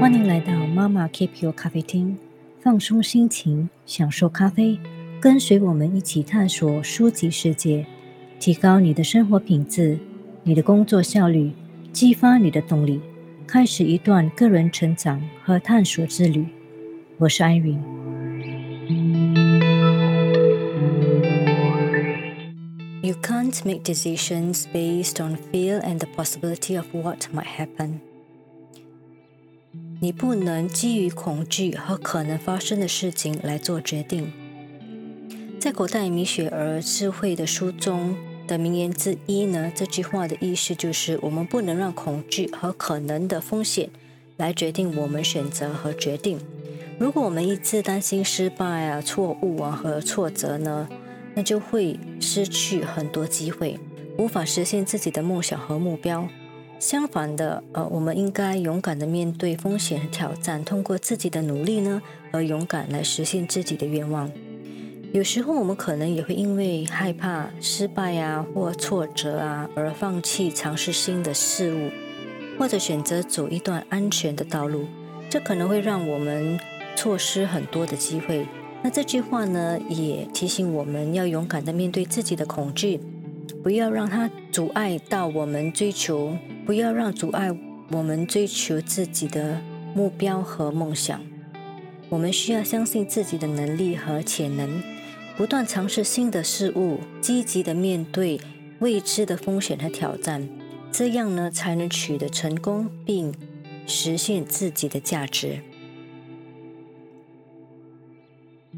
欢迎来到妈妈 Keep Your 咖啡厅，放松心情，享受咖啡，跟随我们一起探索书籍世界，提高你的生活品质，你的工作效率，激发你的动力，开始一段个人成长和探索之旅。我是安云。You can't make decisions based on fear and the possibility of what might happen. 你不能基于恐惧和可能发生的事情来做决定。在古代米雪儿智慧的书中的名言之一呢，这句话的意思就是：我们不能让恐惧和可能的风险来决定我们选择和决定。如果我们一直担心失败啊、错误啊和挫折呢，那就会失去很多机会，无法实现自己的梦想和目标。相反的，呃，我们应该勇敢的面对风险和挑战，通过自己的努力呢，和勇敢来实现自己的愿望。有时候我们可能也会因为害怕失败啊或挫折啊而放弃尝试新的事物，或者选择走一段安全的道路，这可能会让我们错失很多的机会。那这句话呢，也提醒我们要勇敢的面对自己的恐惧。不要让它阻碍到我们追求，不要让阻碍我们追求自己的目标和梦想。我们需要相信自己的能力和潜能，不断尝试新的事物，积极的面对未知的风险和挑战，这样呢才能取得成功并实现自己的价值。